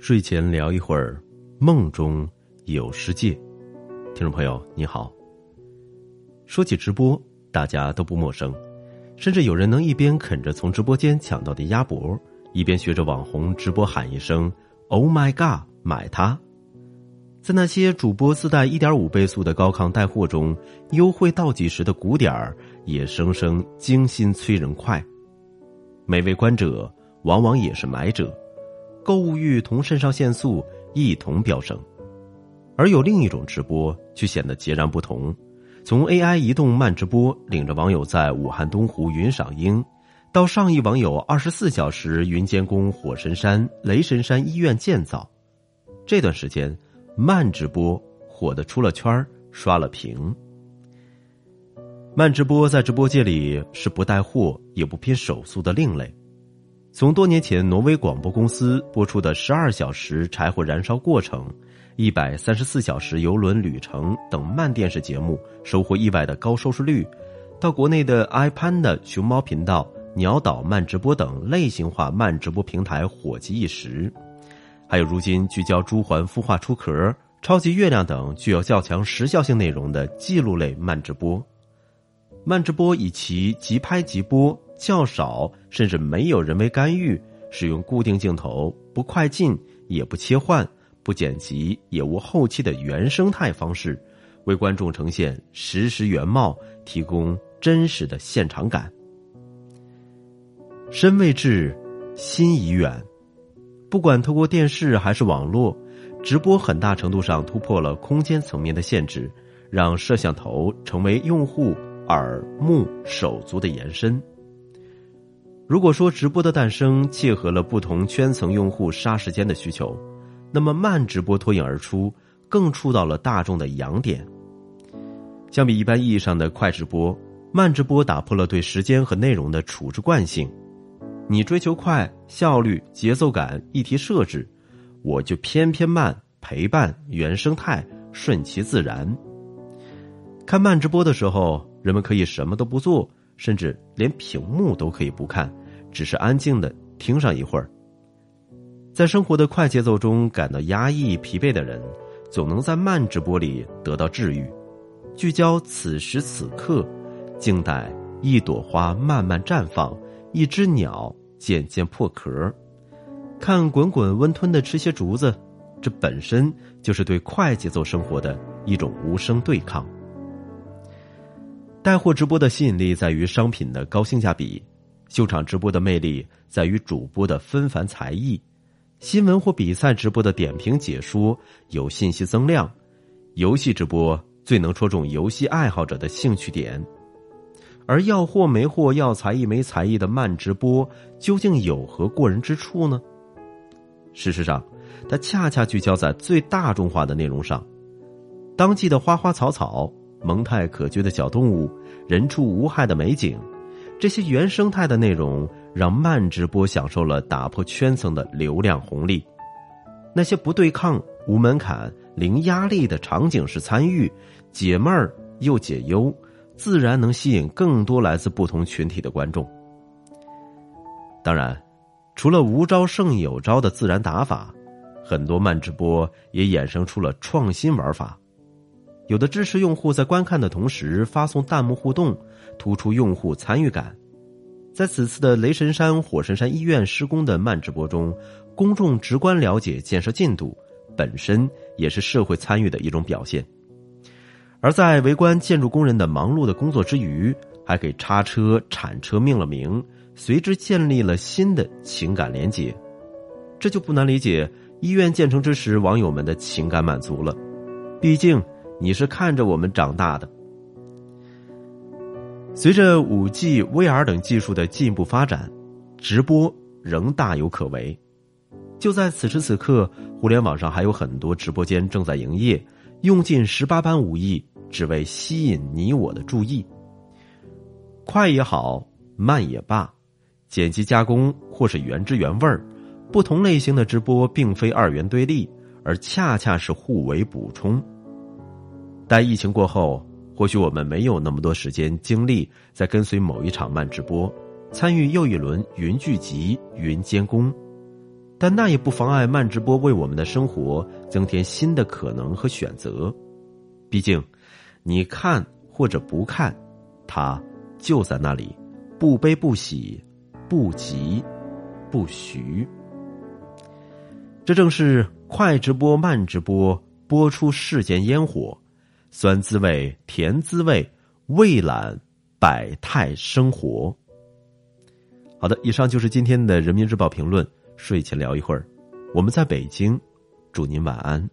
睡前聊一会儿，梦中有世界。听众朋友，你好。说起直播，大家都不陌生，甚至有人能一边啃着从直播间抢到的鸭脖，一边学着网红直播喊一声 “Oh my god”，买它。在那些主播自带一点五倍速的高抗带货中，优惠倒计时的鼓点儿也声声惊心催人快。每位观者往往也是买者。购物欲同肾上腺素一同飙升，而有另一种直播却显得截然不同。从 AI 移动慢直播领着网友在武汉东湖云赏樱，到上亿网友二十四小时云监工火神山、雷神山医院建造，这段时间慢直播火的出了圈刷了屏。慢直播在直播界里是不带货也不拼手速的另类。从多年前挪威广播公司播出的十二小时柴火燃烧过程、一百三十四小时游轮旅程等慢电视节目收获意外的高收视率，到国内的 IPAND 熊猫频道、鸟岛慢直播等类型化慢直播平台火极一时，还有如今聚焦朱鹮孵化出壳、超级月亮等具有较强时效性内容的记录类慢直播。慢直播以其即拍即播。较少甚至没有人为干预，使用固定镜头，不快进也不切换，不剪辑也无后期的原生态方式，为观众呈现实时原貌，提供真实的现场感。身未至，心已远。不管透过电视还是网络，直播很大程度上突破了空间层面的限制，让摄像头成为用户耳目手足的延伸。如果说直播的诞生契合了不同圈层用户杀时间的需求，那么慢直播脱颖而出，更触到了大众的痒点。相比一般意义上的快直播，慢直播打破了对时间和内容的处置惯性。你追求快、效率、节奏感议题设置，我就偏偏慢，陪伴原生态，顺其自然。看慢直播的时候，人们可以什么都不做。甚至连屏幕都可以不看，只是安静的听上一会儿。在生活的快节奏中感到压抑疲惫的人，总能在慢直播里得到治愈。聚焦此时此刻，静待一朵花慢慢绽放，一只鸟渐渐破壳，看滚滚温吞的吃些竹子，这本身就是对快节奏生活的一种无声对抗。带货直播的吸引力在于商品的高性价比，秀场直播的魅力在于主播的纷繁才艺，新闻或比赛直播的点评解说有信息增量，游戏直播最能戳中游戏爱好者的兴趣点，而要货没货、要才艺没才艺的慢直播究竟有何过人之处呢？事实上，它恰恰聚焦在最大众化的内容上，当季的花花草草。萌态可掬的小动物，人畜无害的美景，这些原生态的内容让慢直播享受了打破圈层的流量红利。那些不对抗、无门槛、零压力的场景式参与，解闷儿又解忧，自然能吸引更多来自不同群体的观众。当然，除了无招胜有招的自然打法，很多慢直播也衍生出了创新玩法。有的支持用户在观看的同时发送弹幕互动，突出用户参与感。在此次的雷神山、火神山医院施工的慢直播中，公众直观了解建设进度，本身也是社会参与的一种表现。而在围观建筑工人的忙碌的工作之余，还给叉车、铲车命了名，随之建立了新的情感连结。这就不难理解医院建成之时网友们的情感满足了，毕竟。你是看着我们长大的。随着五 G、VR 等技术的进一步发展，直播仍大有可为。就在此时此刻，互联网上还有很多直播间正在营业，用尽十八般武艺，只为吸引你我的注意。快也好，慢也罢，剪辑加工或是原汁原味儿，不同类型的直播并非二元对立，而恰恰是互为补充。待疫情过后，或许我们没有那么多时间精力在跟随某一场慢直播，参与又一轮云聚集、云监工。但那也不妨碍慢直播为我们的生活增添新的可能和选择。毕竟，你看或者不看，它就在那里，不悲不喜，不急不徐。这正是快直播、慢直播播出世间烟火，酸滋味、甜滋味，味懒百态生活。好的，以上就是今天的人民日报评论。睡前聊一会儿，我们在北京，祝您晚安。